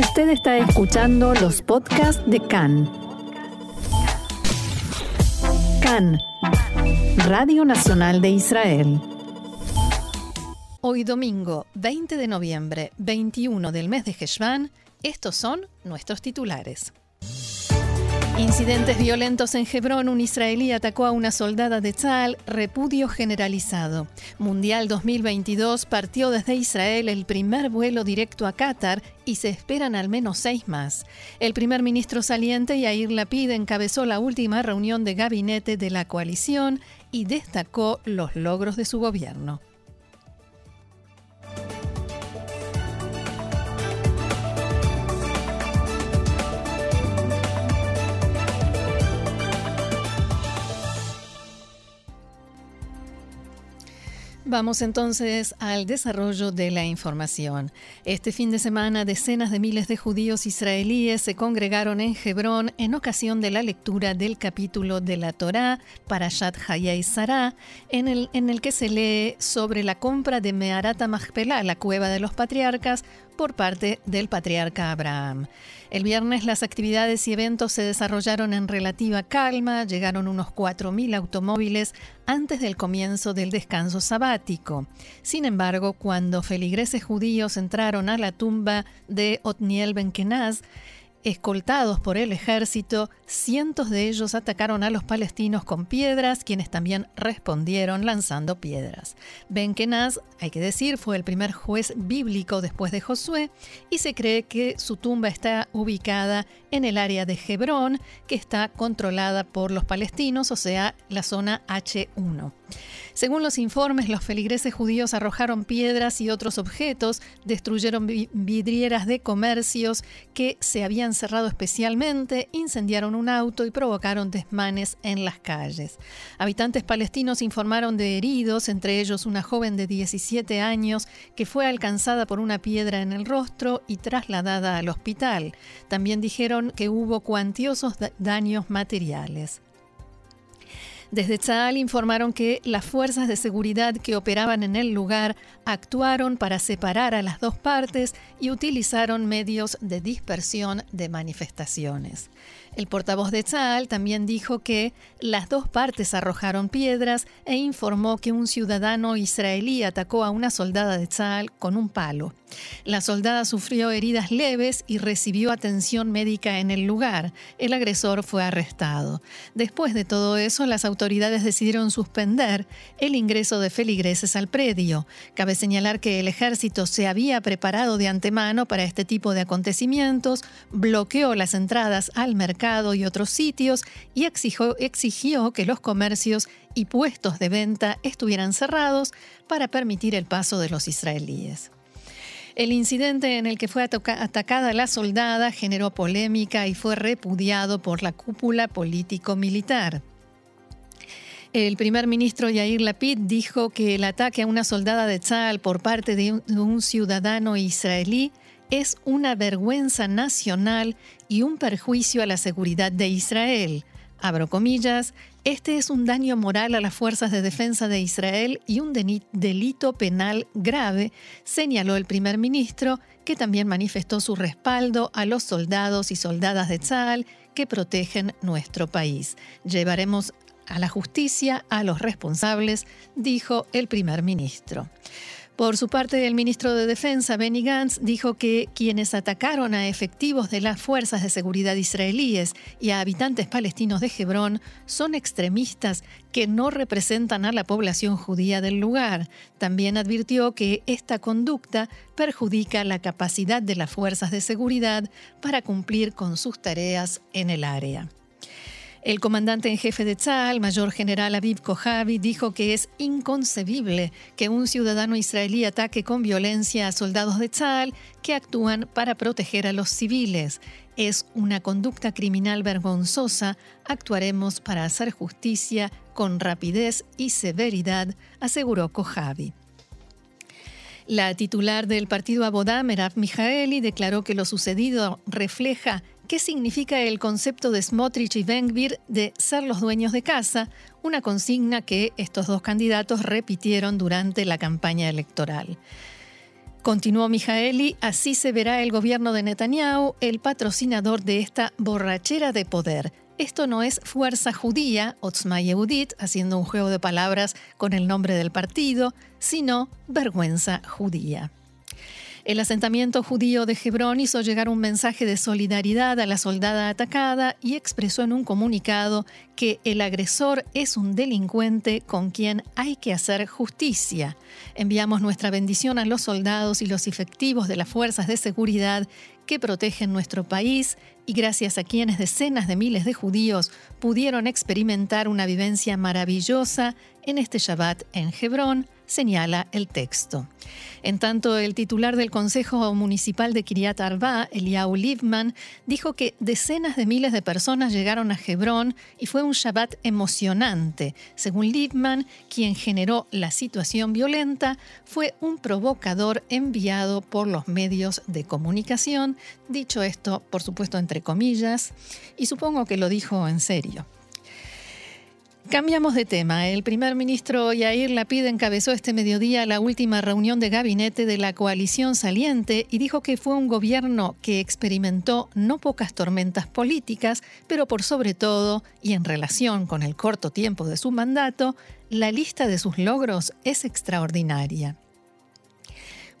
Usted está escuchando los podcasts de CAN. CAN, Radio Nacional de Israel. Hoy domingo 20 de noviembre, 21 del mes de Heshvan, estos son nuestros titulares. Incidentes violentos en Hebrón. Un israelí atacó a una soldada de Tzal. Repudio generalizado. Mundial 2022 partió desde Israel el primer vuelo directo a Qatar y se esperan al menos seis más. El primer ministro saliente Yair Lapid encabezó la última reunión de gabinete de la coalición y destacó los logros de su gobierno. Vamos entonces al desarrollo de la información. Este fin de semana, decenas de miles de judíos israelíes se congregaron en Hebrón en ocasión de la lectura del capítulo de la Torá, Parashat Hayai Sarah, en el, en el que se lee sobre la compra de Meharata Machpelah, la cueva de los patriarcas, por parte del patriarca Abraham. El viernes las actividades y eventos se desarrollaron en relativa calma, llegaron unos 4.000 automóviles antes del comienzo del descanso sabático. Sin embargo, cuando feligreses judíos entraron a la tumba de Otniel Benkenaz, Escoltados por el ejército, cientos de ellos atacaron a los palestinos con piedras, quienes también respondieron lanzando piedras. Ben Kenaz, hay que decir, fue el primer juez bíblico después de Josué y se cree que su tumba está ubicada en el área de Hebrón, que está controlada por los palestinos, o sea, la zona H1. Según los informes, los feligreses judíos arrojaron piedras y otros objetos, destruyeron vidrieras de comercios que se habían cerrado especialmente, incendiaron un auto y provocaron desmanes en las calles. Habitantes palestinos informaron de heridos, entre ellos una joven de 17 años que fue alcanzada por una piedra en el rostro y trasladada al hospital. También dijeron que hubo cuantiosos daños materiales. Desde Tzal informaron que las fuerzas de seguridad que operaban en el lugar actuaron para separar a las dos partes y utilizaron medios de dispersión de manifestaciones. El portavoz de Tzal también dijo que las dos partes arrojaron piedras e informó que un ciudadano israelí atacó a una soldada de Tzal con un palo. La soldada sufrió heridas leves y recibió atención médica en el lugar. El agresor fue arrestado. Después de todo eso, las autoridades decidieron suspender el ingreso de feligreses al predio. Cabe señalar que el ejército se había preparado de antemano para este tipo de acontecimientos, bloqueó las entradas al mercado y otros sitios y exigió, que los comercios y puestos de venta estuvieran cerrados para permitir el paso de los israelíes. El incidente en el que fue atacada la soldada generó polémica y fue repudiado por la cúpula político-militar. El primer ministro Yair Lapid dijo que el ataque a una soldada de Tzal por parte de un ciudadano israelí es una vergüenza nacional y un perjuicio a la seguridad de Israel. Abro comillas, este es un daño moral a las fuerzas de defensa de Israel y un delito penal grave, señaló el primer ministro, que también manifestó su respaldo a los soldados y soldadas de Tzal que protegen nuestro país. Llevaremos a la justicia a los responsables, dijo el primer ministro. Por su parte, el ministro de Defensa, Benny Gantz, dijo que quienes atacaron a efectivos de las fuerzas de seguridad israelíes y a habitantes palestinos de Hebrón son extremistas que no representan a la población judía del lugar. También advirtió que esta conducta perjudica la capacidad de las fuerzas de seguridad para cumplir con sus tareas en el área. El comandante en jefe de Tzal, mayor general Aviv Kojavi, dijo que es inconcebible que un ciudadano israelí ataque con violencia a soldados de Tzal que actúan para proteger a los civiles. Es una conducta criminal vergonzosa. Actuaremos para hacer justicia con rapidez y severidad, aseguró Kojavi. La titular del partido Abodá, Merav Mijaeli, declaró que lo sucedido refleja ¿Qué significa el concepto de Smotrich y Bengbir de ser los dueños de casa? Una consigna que estos dos candidatos repitieron durante la campaña electoral. Continuó Mijaeli, así se verá el gobierno de Netanyahu, el patrocinador de esta borrachera de poder. Esto no es fuerza judía, Otzma Yehudit, haciendo un juego de palabras con el nombre del partido, sino vergüenza judía. El asentamiento judío de Hebrón hizo llegar un mensaje de solidaridad a la soldada atacada y expresó en un comunicado que el agresor es un delincuente con quien hay que hacer justicia. Enviamos nuestra bendición a los soldados y los efectivos de las fuerzas de seguridad que protegen nuestro país y gracias a quienes decenas de miles de judíos pudieron experimentar una vivencia maravillosa en este Shabbat en Hebrón, señala el texto. En tanto, el titular del Consejo Municipal de Kiryat Arba, Eliyahu Livman, dijo que decenas de miles de personas llegaron a Hebrón y fue un Shabbat emocionante. Según Livman, quien generó la situación violenta fue un provocador enviado por los medios de comunicación, dicho esto, por supuesto, entre comillas, y supongo que lo dijo en serio. Cambiamos de tema. El primer ministro Yair Lapid encabezó este mediodía la última reunión de gabinete de la coalición saliente y dijo que fue un gobierno que experimentó no pocas tormentas políticas, pero por sobre todo, y en relación con el corto tiempo de su mandato, la lista de sus logros es extraordinaria.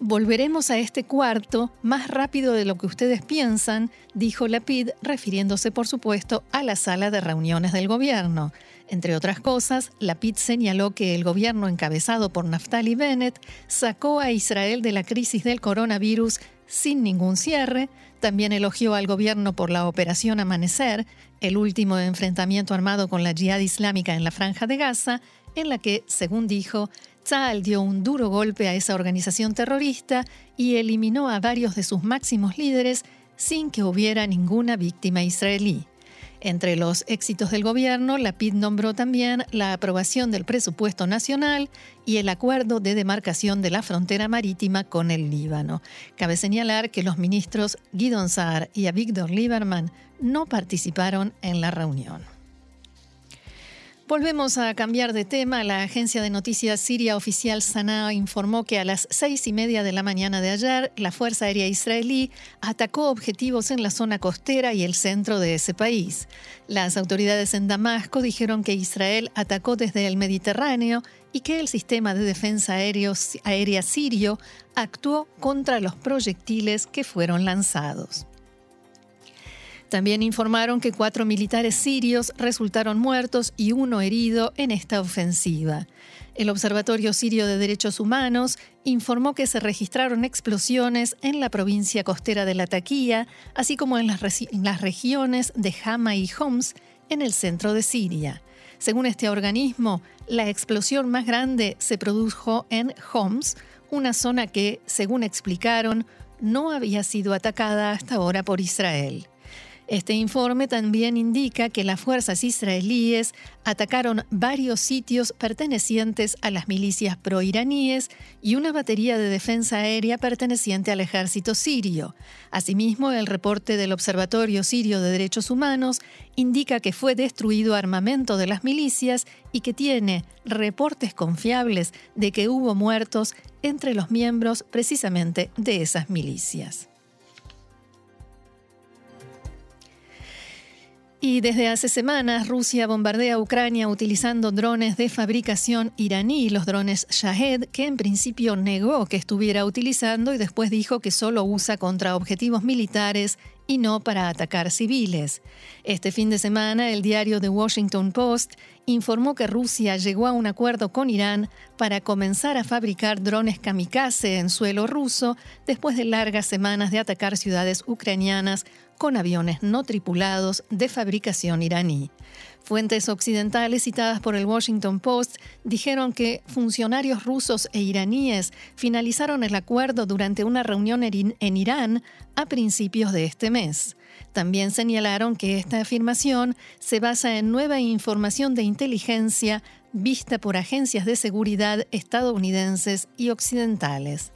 Volveremos a este cuarto más rápido de lo que ustedes piensan, dijo Lapid, refiriéndose por supuesto a la sala de reuniones del gobierno. Entre otras cosas, Lapid señaló que el gobierno encabezado por Naftali Bennett sacó a Israel de la crisis del coronavirus sin ningún cierre, también elogió al gobierno por la Operación Amanecer, el último enfrentamiento armado con la Jihad Islámica en la Franja de Gaza, en la que, según dijo, Tzal dio un duro golpe a esa organización terrorista y eliminó a varios de sus máximos líderes sin que hubiera ninguna víctima israelí. Entre los éxitos del gobierno, la PID nombró también la aprobación del presupuesto nacional y el acuerdo de demarcación de la frontera marítima con el Líbano. Cabe señalar que los ministros Guidon Saar y Avigdor Lieberman no participaron en la reunión. Volvemos a cambiar de tema. La agencia de noticias siria oficial Sanaa informó que a las seis y media de la mañana de ayer, la Fuerza Aérea Israelí atacó objetivos en la zona costera y el centro de ese país. Las autoridades en Damasco dijeron que Israel atacó desde el Mediterráneo y que el sistema de defensa aérea sirio actuó contra los proyectiles que fueron lanzados. También informaron que cuatro militares sirios resultaron muertos y uno herido en esta ofensiva. El Observatorio Sirio de Derechos Humanos informó que se registraron explosiones en la provincia costera de Latakia, así como en las, regiones de Hama y Homs, en el centro de Siria. Según este organismo, la explosión más grande se produjo en Homs, una zona que, según explicaron, no había sido atacada hasta ahora por Israel. Este informe también indica que las fuerzas israelíes atacaron varios sitios pertenecientes a las milicias proiraníes y una batería de defensa aérea perteneciente al ejército sirio. Asimismo, el reporte del Observatorio Sirio de Derechos Humanos indica que fue destruido armamento de las milicias y que tiene reportes confiables de que hubo muertos entre los miembros precisamente de esas milicias. Y desde hace semanas Rusia bombardea Ucrania utilizando drones de fabricación iraní, los drones Shahed, que en principio negó que estuviera utilizando y después dijo que solo usa contra objetivos militares y no para atacar civiles. Este fin de semana, el diario The Washington Post informó que Rusia llegó a un acuerdo con Irán para comenzar a fabricar drones kamikaze en suelo ruso después de largas semanas de atacar ciudades ucranianas con aviones no tripulados de fabricación iraní. Fuentes occidentales citadas por el Washington Post dijeron que funcionarios rusos e iraníes finalizaron el acuerdo durante una reunión en Irán a principios de este mes. También señalaron que esta afirmación se basa en nueva información de inteligencia vista por agencias de seguridad estadounidenses y occidentales.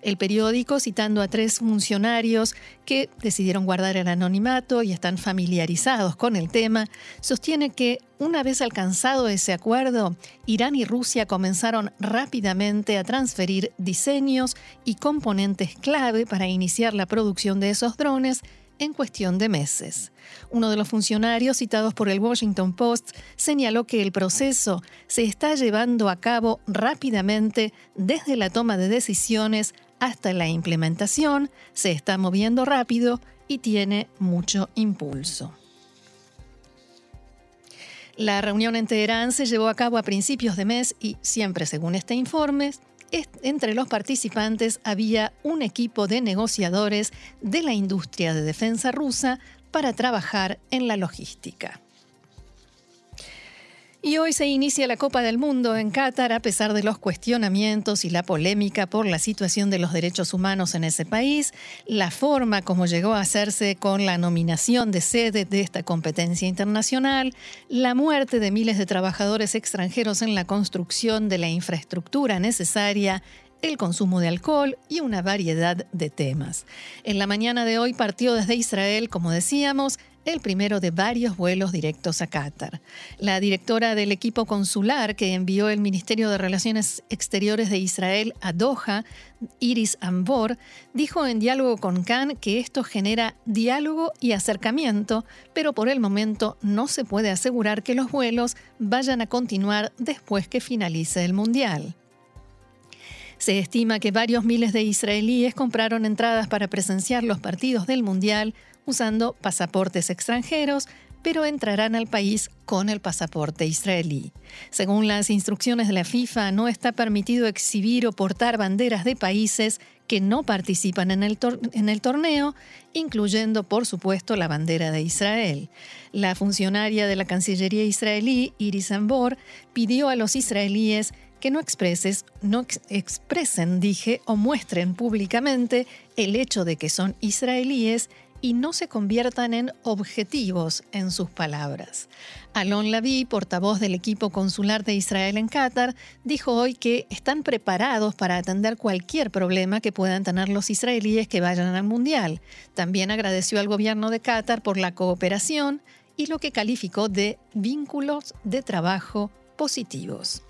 El periódico, citando a tres funcionarios que decidieron guardar el anonimato y están familiarizados con el tema, sostiene que una vez alcanzado ese acuerdo, Irán y Rusia comenzaron rápidamente a transferir diseños y componentes clave para iniciar la producción de esos drones en cuestión de meses. Uno de los funcionarios citados por el Washington Post señaló que el proceso se está llevando a cabo rápidamente desde la toma de decisiones hasta la implementación, se está moviendo rápido y tiene mucho impulso. La reunión en Teherán se llevó a cabo a principios de mes y, siempre según este informe, entre los participantes había un equipo de negociadores de la industria de defensa rusa para trabajar en la logística. Y hoy se inicia la Copa del Mundo en Qatar a pesar de los cuestionamientos y la polémica por la situación de los derechos humanos en ese país, la forma como llegó a hacerse con la nominación de sede de esta competencia internacional, la muerte de miles de trabajadores extranjeros en la construcción de la infraestructura necesaria el consumo de alcohol y una variedad de temas. En la mañana de hoy partió desde Israel, como decíamos, el primero de varios vuelos directos a Qatar. La directora del equipo consular que envió el Ministerio de Relaciones Exteriores de Israel a Doha, Iris Ambor, dijo en diálogo con Khan que esto genera diálogo y acercamiento, pero por el momento no se puede asegurar que los vuelos vayan a continuar después que finalice el Mundial. Se estima que varios miles de israelíes compraron entradas para presenciar los partidos del Mundial usando pasaportes extranjeros, pero entrarán al país con el pasaporte israelí. Según las instrucciones de la FIFA, no está permitido exhibir o portar banderas de países que no participan en el, torneo, incluyendo, por supuesto, la bandera de Israel. La funcionaria de la Cancillería israelí, Iris Ambor, pidió a los israelíes que no expresen, dije, o muestren públicamente el hecho de que son israelíes y no se conviertan en objetivos en sus palabras. Alon Lavi, portavoz del equipo consular de Israel en Qatar, dijo hoy que están preparados para atender cualquier problema que puedan tener los israelíes que vayan al Mundial. También agradeció al gobierno de Qatar por la cooperación y lo que calificó de vínculos de trabajo positivos.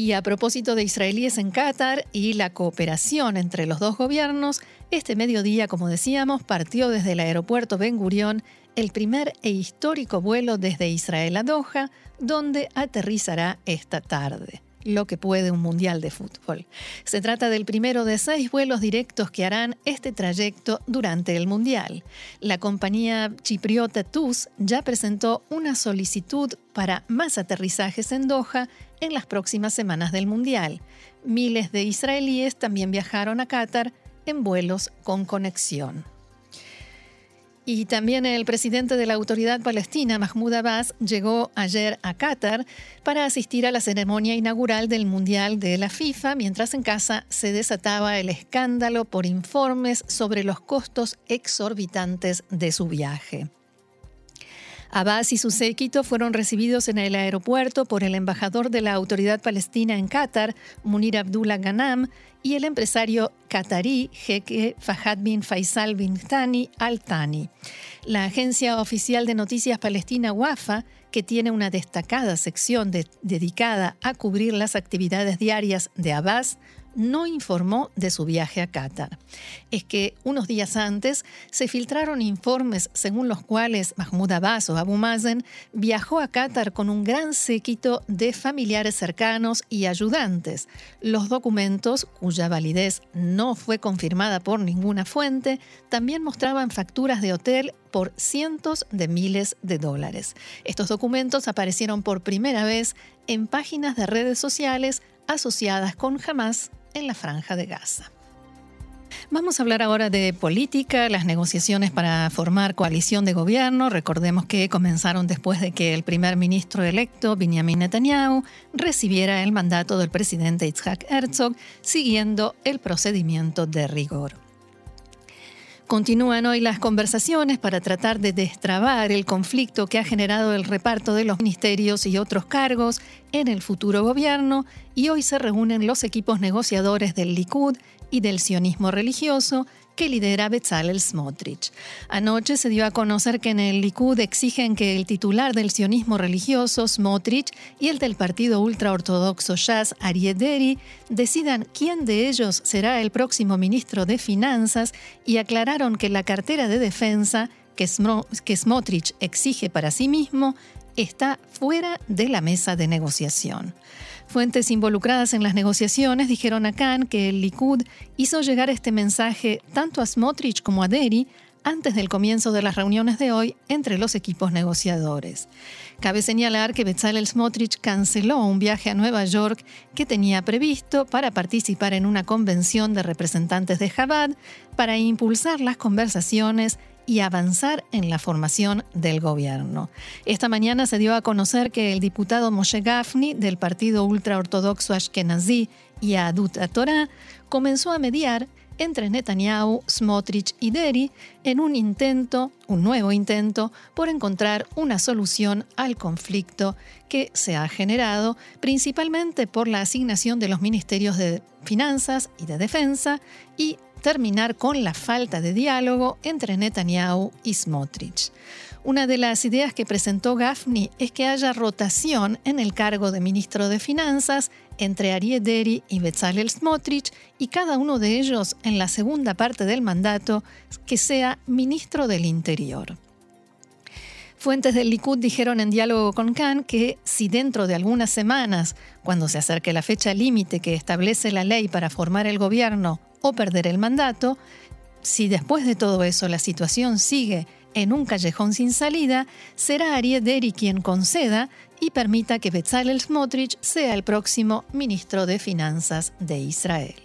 Y a propósito de israelíes en Qatar y la cooperación entre los dos gobiernos, este mediodía, como decíamos, partió desde el aeropuerto Ben Gurión el primer e histórico vuelo desde Israel a Doha, donde aterrizará esta tarde lo que puede un mundial de fútbol. Se trata del primero de seis vuelos directos que harán este trayecto durante el mundial. La compañía chipriota TUS ya presentó una solicitud para más aterrizajes en Doha en las próximas semanas del mundial. Miles de israelíes también viajaron a Qatar en vuelos con conexión. Y también el presidente de la autoridad palestina, Mahmoud Abbas, llegó ayer a Qatar para asistir a la ceremonia inaugural del Mundial de la FIFA, mientras en casa se desataba el escándalo por informes sobre los costos exorbitantes de su viaje. Abbas y su séquito fueron recibidos en el aeropuerto por el embajador de la autoridad palestina en Qatar, Munir Abdullah Ghanam, y el empresario qatarí jeque Fahad bin Faisal bin Thani Al Thani. La agencia oficial de noticias palestina WAFA, que tiene una destacada sección dedicada a cubrir las actividades diarias de Abbas, no informó de su viaje a Qatar. Es que unos días antes se filtraron informes según los cuales Mahmoud Abbas o Abu Mazen viajó a Qatar con un gran séquito de familiares cercanos y ayudantes. Los documentos, cuya validez no fue confirmada por ninguna fuente, también mostraban facturas de hotel por cientos de miles de dólares. Estos documentos aparecieron por primera vez en páginas de redes sociales asociadas con Hamas en la franja de Gaza. Vamos a hablar ahora de política, las negociaciones para formar coalición de gobierno. Recordemos que comenzaron después de que el primer ministro electo, Benjamin Netanyahu, recibiera el mandato del presidente Yitzhak Herzog, siguiendo el procedimiento de rigor. Continúan hoy las conversaciones para tratar de destrabar el conflicto que ha generado el reparto de los ministerios y otros cargos en el futuro gobierno y hoy se reúnen los equipos negociadores del Likud y del sionismo religioso que lidera Bezalel Smotrich. Anoche se dio a conocer que en el Likud exigen que el titular del sionismo religioso, Smotrich, y el del partido ultraortodoxo Shas, Ariederi, decidan quién de ellos será el próximo ministro de Finanzas y aclararon que la cartera de defensa que, Smotrich exige para sí mismo está fuera de la mesa de negociación. Fuentes involucradas en las negociaciones dijeron a Khan que el Likud hizo llegar este mensaje tanto a Smotrich como a Deri antes del comienzo de las reuniones de hoy entre los equipos negociadores. Cabe señalar que Bezalel Smotrich canceló un viaje a Nueva York que tenía previsto para participar en una convención de representantes de Chabad para impulsar las conversaciones y avanzar en la formación del gobierno. Esta mañana se dio a conocer que el diputado Moshe Gafni del partido ultraortodoxo Ashkenazi y Adut Torah comenzó a mediar entre Netanyahu, Smotrich y Deri en un intento, un nuevo intento, por encontrar una solución al conflicto que se ha generado principalmente por la asignación de los ministerios de Finanzas y de Defensa y terminar con la falta de diálogo entre Netanyahu y Smotrich. Una de las ideas que presentó Gafni es que haya rotación en el cargo de ministro de Finanzas entre Arieh Deri y Bezalel Smotrich y cada uno de ellos en la segunda parte del mandato que sea ministro del Interior. Fuentes del Likud dijeron en diálogo con Khan que si dentro de algunas semanas, cuando se acerque la fecha límite que establece la ley para formar el gobierno o perder el mandato, si después de todo eso la situación sigue en un callejón sin salida, será Ariel Deri quien conceda y permita que Bezalel Smotrich sea el próximo ministro de Finanzas de Israel.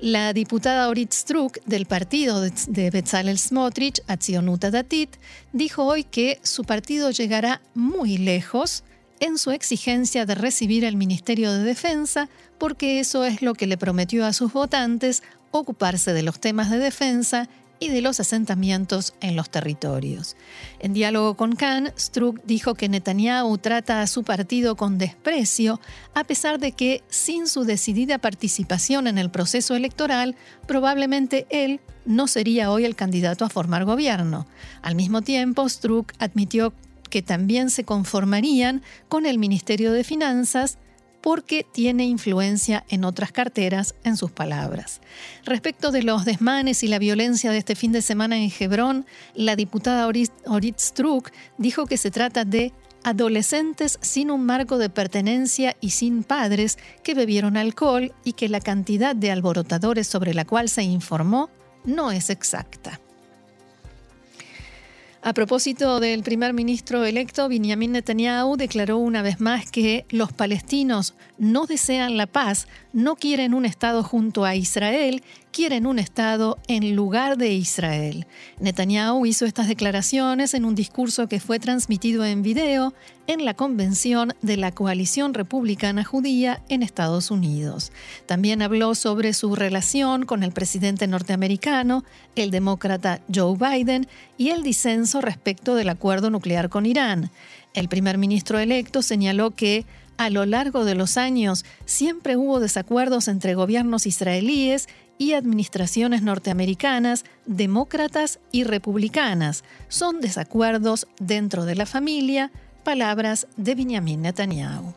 La diputada Orit Struk del partido de Bezalel Smotrich, Atzionuta Datit, dijo hoy que su partido llegará muy lejos en su exigencia de recibir el Ministerio de Defensa, porque eso es lo que le prometió a sus votantes, ocuparse de los temas de defensa y de los asentamientos en los territorios. En diálogo con Khan, Struck dijo que Netanyahu trata a su partido con desprecio, a pesar de que, sin su decidida participación en el proceso electoral, probablemente él no sería hoy el candidato a formar gobierno. Al mismo tiempo, Struck admitió que también se conformarían con el Ministerio de Finanzas porque tiene influencia en otras carteras, en sus palabras. Respecto de los desmanes y la violencia de este fin de semana en Hebrón, la diputada Orit Struk dijo que se trata de adolescentes sin un marco de pertenencia y sin padres que bebieron alcohol y que la cantidad de alborotadores sobre la cual se informó no es exacta. A propósito del primer ministro electo, Benjamin Netanyahu declaró una vez más que los palestinos no desean la paz, no quieren un Estado junto a Israel quieren un Estado en lugar de Israel. Netanyahu hizo estas declaraciones en un discurso que fue transmitido en video en la convención de la Coalición Republicana Judía en Estados Unidos. También habló sobre su relación con el presidente norteamericano, el demócrata Joe Biden, y el disenso respecto del acuerdo nuclear con Irán. El primer ministro electo señaló que a lo largo de los años siempre hubo desacuerdos entre gobiernos israelíes y administraciones norteamericanas, demócratas y republicanas. Son desacuerdos dentro de la familia, palabras de Benjamin Netanyahu.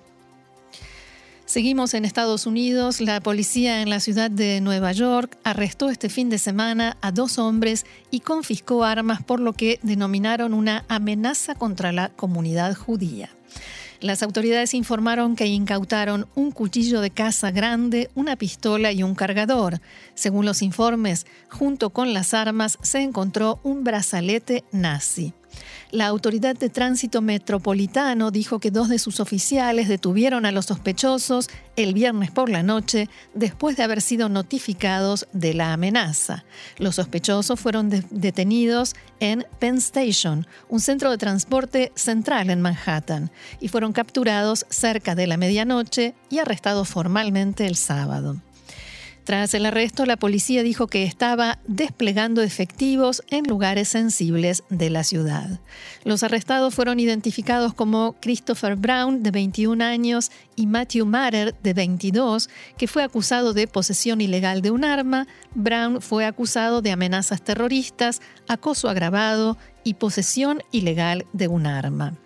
Seguimos en Estados Unidos. La policía en la ciudad de Nueva York arrestó este fin de semana a dos hombres y confiscó armas por lo que denominaron una amenaza contra la comunidad judía. Las autoridades informaron que incautaron un cuchillo de caza grande, una pistola y un cargador. Según los informes, junto con las armas se encontró un brazalete nazi. La Autoridad de Tránsito Metropolitano dijo que dos de sus oficiales detuvieron a los sospechosos el viernes por la noche después de haber sido notificados de la amenaza. Los sospechosos fueron detenidos en Penn Station, un centro de transporte central en Manhattan, y fueron capturados cerca de la medianoche y arrestados formalmente el sábado. Tras el arresto, la policía dijo que estaba desplegando efectivos en lugares sensibles de la ciudad. Los arrestados fueron identificados como Christopher Brown, de 21 años, y Matthew Matter, de 22, que fue acusado de posesión ilegal de un arma. Brown fue acusado de amenazas terroristas, acoso agravado y posesión ilegal de un arma.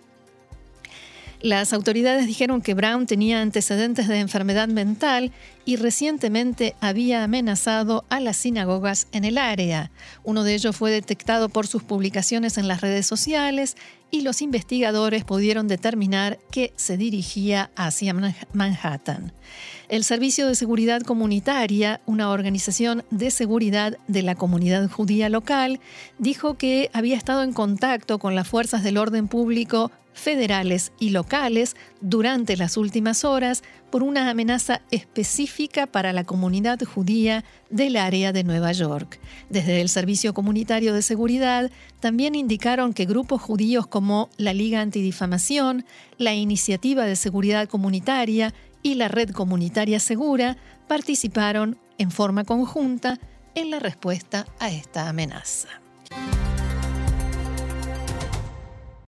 Las autoridades dijeron que Brown tenía antecedentes de enfermedad mental y recientemente había amenazado a las sinagogas en el área. Uno de ellos fue detectado por sus publicaciones en las redes sociales y los investigadores pudieron determinar que se dirigía hacia Manhattan. El Servicio de Seguridad Comunitaria, una organización de seguridad de la comunidad judía local, dijo que había estado en contacto con las fuerzas del orden público federales y locales durante las últimas horas por una amenaza específica para la comunidad judía del área de Nueva York. Desde el Servicio Comunitario de Seguridad también indicaron que grupos judíos como la Liga Antidifamación, la Iniciativa de Seguridad Comunitaria y la Red Comunitaria Segura participaron en forma conjunta en la respuesta a esta amenaza.